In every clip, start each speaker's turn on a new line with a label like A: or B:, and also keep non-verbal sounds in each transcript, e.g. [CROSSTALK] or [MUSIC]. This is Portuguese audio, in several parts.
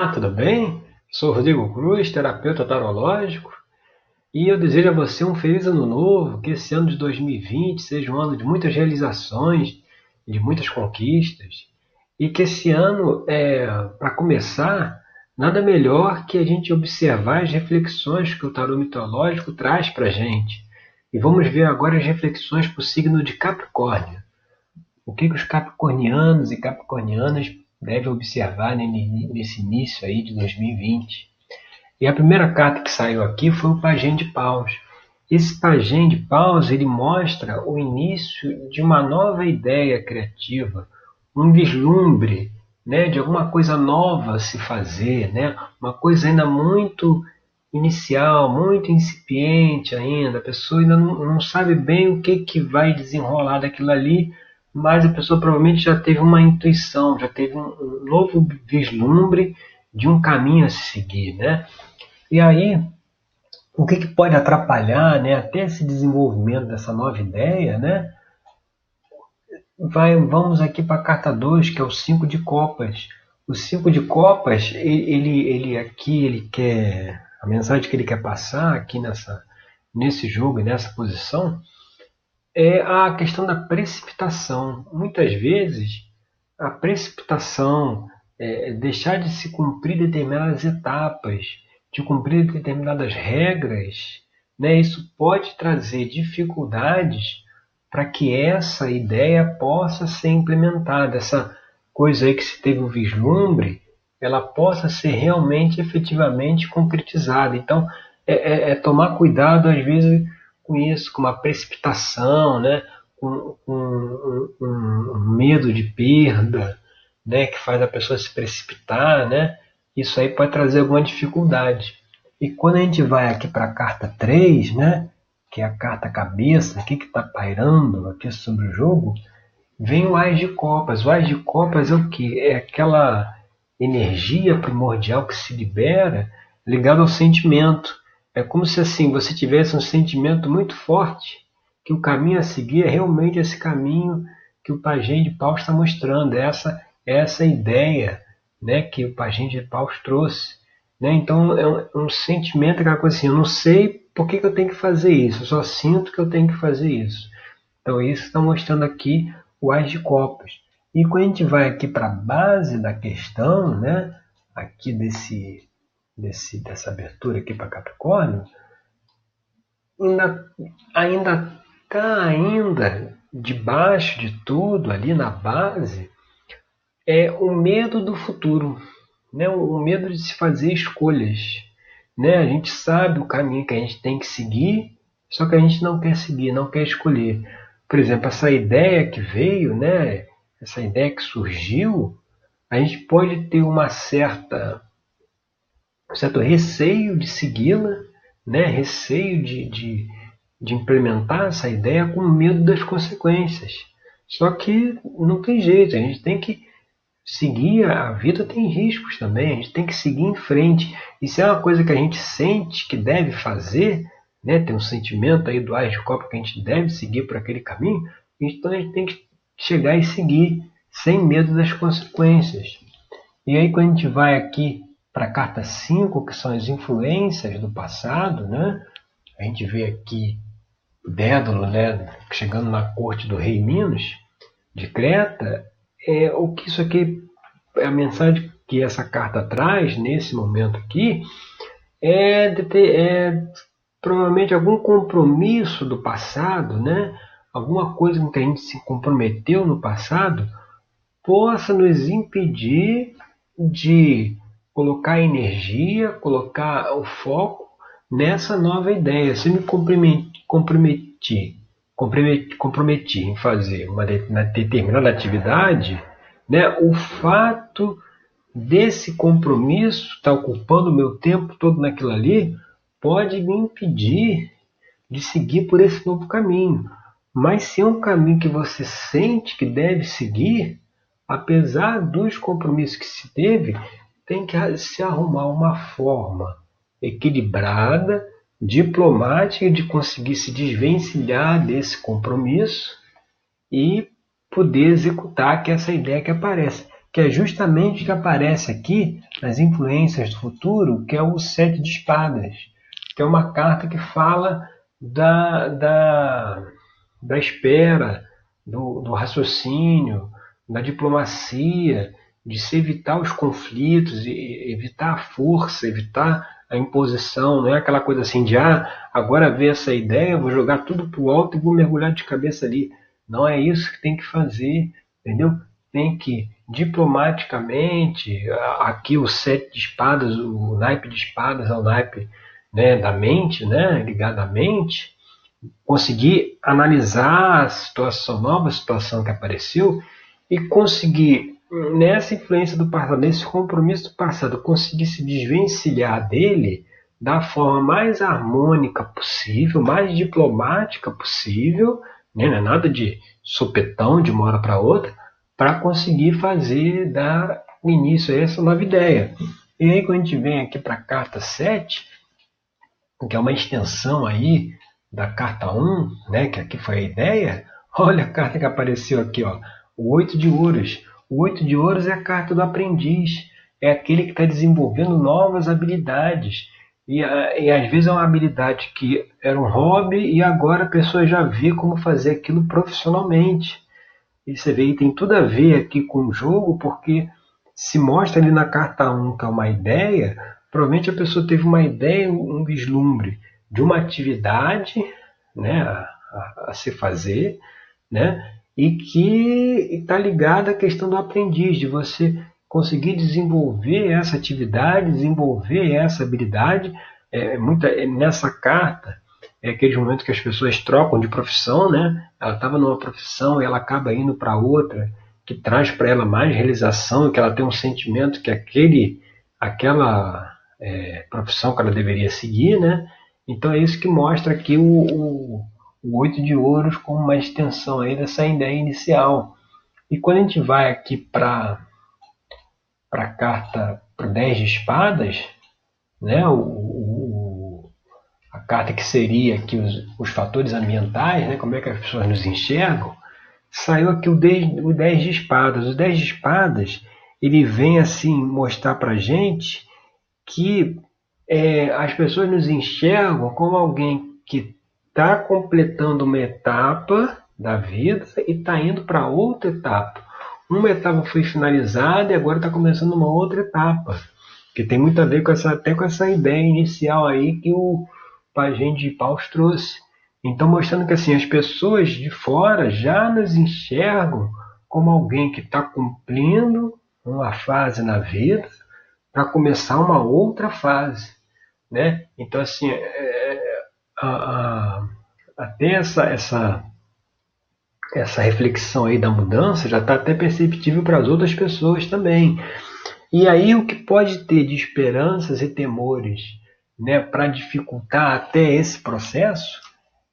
A: Ah, tudo bem? Sou Rodrigo Cruz, terapeuta tarológico, e eu desejo a você um feliz ano novo, que esse ano de 2020 seja um ano de muitas realizações, de muitas conquistas, e que esse ano, é, para começar, nada melhor que a gente observar as reflexões que o tarô mitológico traz para a gente. E vamos ver agora as reflexões para o signo de Capricórnio. O que, que os capricornianos e capricornianas deve observar nesse início aí de 2020. E a primeira carta que saiu aqui foi o Pajem de Paus. Esse Pajem de Paus ele mostra o início de uma nova ideia criativa, um vislumbre né, de alguma coisa nova a se fazer, né, uma coisa ainda muito inicial, muito incipiente ainda, a pessoa ainda não, não sabe bem o que, que vai desenrolar daquilo ali, mas a pessoa provavelmente já teve uma intuição, já teve um, novo vislumbre de um caminho a se seguir, né? E aí, o que, que pode atrapalhar, né, até esse desenvolvimento dessa nova ideia, né? Vai, vamos aqui para a carta 2, que é o 5 de copas. O 5 de copas, ele, ele aqui, ele quer, a mensagem que ele quer passar aqui nessa, nesse jogo e nessa posição, é a questão da precipitação. Muitas vezes, a precipitação, é, deixar de se cumprir determinadas etapas, de cumprir determinadas regras, né, isso pode trazer dificuldades para que essa ideia possa ser implementada, essa coisa aí que se teve um vislumbre, ela possa ser realmente, efetivamente concretizada. Então, é, é, é tomar cuidado, às vezes, com isso, com uma precipitação, né? com, com um, um, medo de perda, né? que faz a pessoa se precipitar, né? isso aí pode trazer alguma dificuldade. E quando a gente vai aqui para a carta 3, né? que é a carta cabeça, aqui que está pairando aqui sobre o jogo, vem o Ás de Copas. O Ás de Copas é o que? É aquela energia primordial que se libera ligada ao sentimento. É como se assim você tivesse um sentimento muito forte que o caminho a seguir é realmente esse caminho que o Pajem de Paus está mostrando, é essa essa ideia, né, que o Pajem de Paus trouxe, né? Então é um, um sentimento aquela coisa assim, eu não sei por que, que eu tenho que fazer isso, eu só sinto que eu tenho que fazer isso. Então isso está mostrando aqui o Ás de Copas. E quando a gente vai aqui para a base da questão, né, aqui desse desse, dessa abertura aqui para Capricórnio, ainda ainda está ainda debaixo de tudo ali na base é o medo do futuro, né? o medo de se fazer escolhas. Né? A gente sabe o caminho que a gente tem que seguir, só que a gente não quer seguir, não quer escolher. Por exemplo, essa ideia que veio, né? essa ideia que surgiu, a gente pode ter uma certa certo receio de segui-la, né? receio de, de, de implementar essa ideia com medo das consequências. Só que não tem jeito, a gente tem que seguir, a vida tem riscos também, a gente tem que seguir em frente. E se é uma coisa que a gente sente que deve fazer, né, tem um sentimento aí do Ais de Copa que a gente deve seguir por aquele caminho, então a gente tem que chegar e seguir sem medo das consequências. E aí quando a gente vai aqui para a carta 5, que são as influências do passado, né? A gente vê aqui Dédalo, né, chegando na corte do rei Minos, de Creta, é, o que isso aqui, é a mensagem que essa carta traz nesse momento aqui, é, ter, é provavelmente algum compromisso do passado, né? alguma coisa com que a gente se comprometeu no passado, possa nos impedir de colocar energia, colocar o foco nessa nova ideia. Se me comprometi, comprometi, comprometi em fazer uma determinada atividade, né, o fato desse compromisso estar tá ocupando o meu tempo todo naquilo ali pode me impedir de seguir por esse novo caminho. Mas se é um caminho que você sente que deve seguir, apesar dos compromissos que se teve, tem que se arrumar uma forma equilibrada, diplomática de conseguir se desvencilhar desse compromisso e poder executar que essa ideia que aparece, que é justamente que aparece aqui as influências do futuro, que é o Sete de Espadas, que é uma carta que fala da, da, da espera, do, do raciocínio, da diplomacia, de se evitar os conflitos, evitar a força, evitar a imposição, não é aquela coisa assim de ah, agora vê essa ideia, vou jogar tudo pro alto e vou mergulhar de cabeça ali. Não é isso que tem que fazer, entendeu? Tem que diplomaticamente, aqui o sete de espadas, o naipe de espadas é o naipe né, da mente, né, ligado à mente, conseguir analisar a situação, nova situação que apareceu e conseguir nessa influência do passado, nesse compromisso do passado, conseguir se desvencilhar dele da forma mais harmônica possível, mais diplomática possível, né? não é nada de sopetão de uma hora para outra, para conseguir fazer, dar início a essa nova ideia. E aí quando a gente vem aqui para a carta 7, que é uma extensão aí da carta 1, né, que aqui foi a ideia, [LAUGHS] olha a carta que apareceu aqui, ó, o 8 de ouros. O oito de ouros é a carta do aprendiz, é aquele que está desenvolvendo novas habilidades. E, e, às vezes é uma habilidade que era um hobby e agora a pessoa já vê como fazer aquilo profissionalmente. E você vê, e tem tudo a ver aqui com o jogo, porque se mostra ali na carta 1 que é uma ideia, provavelmente a pessoa teve uma ideia, um vislumbre de uma atividade né, a, a, a se fazer, né, e que está ligada à questão do aprendiz, de você conseguir desenvolver essa atividade, desenvolver essa habilidade. É, muita, é, nessa carta, é aquele momento que as pessoas trocam de profissão, né? Ela estava numa profissão e ela acaba indo para outra, que traz para ela mais realização, que ela tem um sentimento que aquele, aquela é, profissão que ela deveria seguir, né? Então é isso que mostra aqui o, o o oito de ouros como uma extensão aí dessa ideia inicial. E quando a gente vai aqui para a carta para 10 de espadas, né, o, o, a carta que seria aqui os, os fatores ambientais, né, como é que as pessoas nos enxergam, saiu aqui o 10, o 10 de espadas. O 10 de espadas ele vem assim mostrar para gente que é, as pessoas nos enxergam como alguém que está completando uma etapa da vida e está indo para outra etapa. Uma etapa foi finalizada e agora está começando uma outra etapa, que tem muito a ver com essa, até com essa ideia inicial aí que o Pagem de Paus trouxe. Então, mostrando que assim, as pessoas de fora já nos enxergam como alguém que está cumprindo uma fase na vida para começar uma outra fase. Né? Então, assim, é, é a, a, até essa, essa, essa reflexão aí da mudança já está até perceptível para as outras pessoas também. E aí o que pode ter de esperanças e temores né, para dificultar até esse processo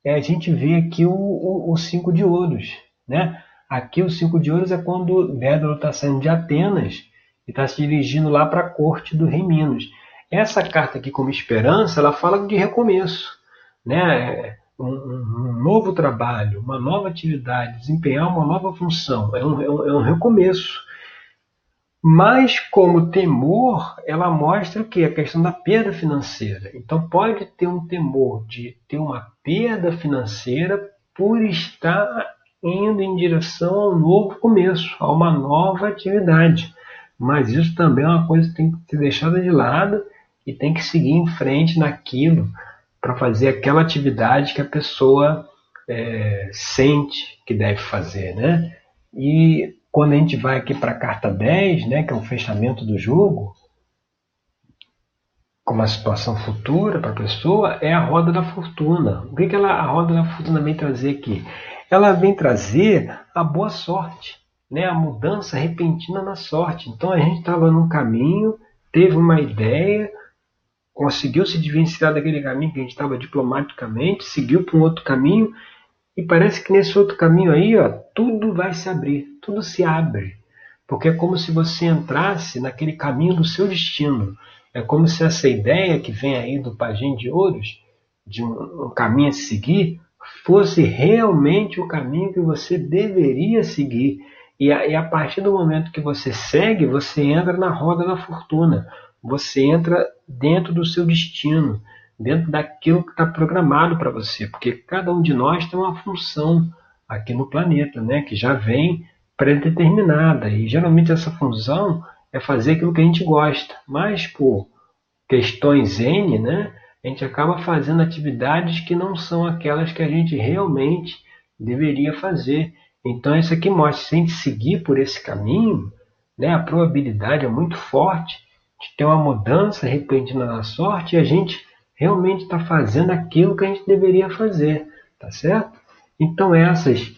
A: é a gente ver aqui o, o, o cinco de ouros. Né? Aqui o cinco de ouros é quando Dédalo está saindo de Atenas e está se dirigindo lá para a corte do rei Minos. Essa carta aqui como esperança, ela fala de recomeço né, um, um, novo trabalho, uma nova atividade, desempenhar uma nova função, é um, é um, é um recomeço. Mas, como temor, ela mostra o que? A questão da perda financeira. Então, pode ter um temor de ter uma perda financeira por estar indo em direção ao novo começo, a uma nova atividade. Mas isso também é uma coisa que tem que ser deixada de lado e tem que seguir em frente naquilo para fazer aquela atividade que a pessoa é, sente que deve fazer, né? E quando a gente vai aqui para a carta 10, né, que é o fechamento do jogo, como a situação futura para a pessoa, é a roda da fortuna. O que, que ela, a roda da fortuna vem trazer aqui? Ela vem trazer a boa sorte, né, a mudança repentina na sorte. Então a gente estava num caminho, teve uma ideia, conseguiu se desvencilhar daquele caminho que a gente estava diplomaticamente, seguiu para um outro caminho, e parece que nesse outro caminho aí, ó, tudo vai se abrir, tudo se abre. Porque é como se você entrasse naquele caminho do seu destino. É como se essa ideia que vem aí do Pajem de Ouros, de um, um caminho a seguir, fosse realmente o caminho que você deveria seguir. E a, e a partir do momento que você segue, você entra na roda da fortuna você entra dentro do seu destino, dentro daquilo que está programado para você, porque cada um de nós tem uma função aqui no planeta, né, que já vem pré-determinada e geralmente essa função é fazer aquilo que a gente gosta, mas por questões N, né, a gente acaba fazendo atividades que não são aquelas que a gente realmente deveria fazer. Então isso aqui mostra, se a gente seguir por esse caminho, né, a probabilidade é muito forte de ter uma mudança repentina na sorte e a gente realmente está fazendo aquilo que a gente deveria fazer, tá certo? Então essas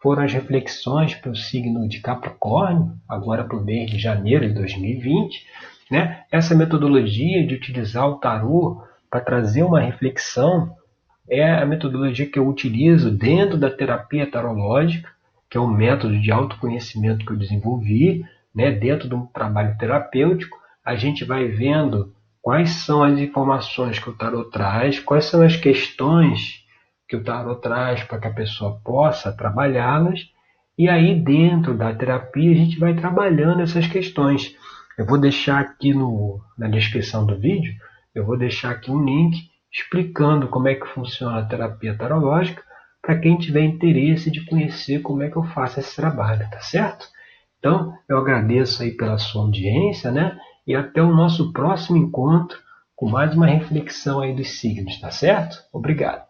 A: foram as reflexões para o signo de Capricórnio, agora para o mês de janeiro de 2020. Né? Essa metodologia de utilizar o tarô para trazer uma reflexão é a metodologia que eu utilizo dentro da terapia tarológica, que é um método de autoconhecimento que eu desenvolvi, né? dentro de um trabalho terapêutico. A gente vai vendo quais são as informações que o tarot traz, quais são as questões que o tarot traz para que a pessoa possa trabalhá-las. E aí, dentro da terapia, a gente vai trabalhando essas questões. Eu vou deixar aqui no, na descrição do vídeo, eu vou deixar aqui um link explicando como é que funciona a terapia tarológica para quem tiver interesse de conhecer como é que eu faço esse trabalho, tá certo? Então, eu agradeço aí pela sua audiência, né? E até o nosso próximo encontro com mais uma reflexão aí dos signos, tá certo? Obrigado.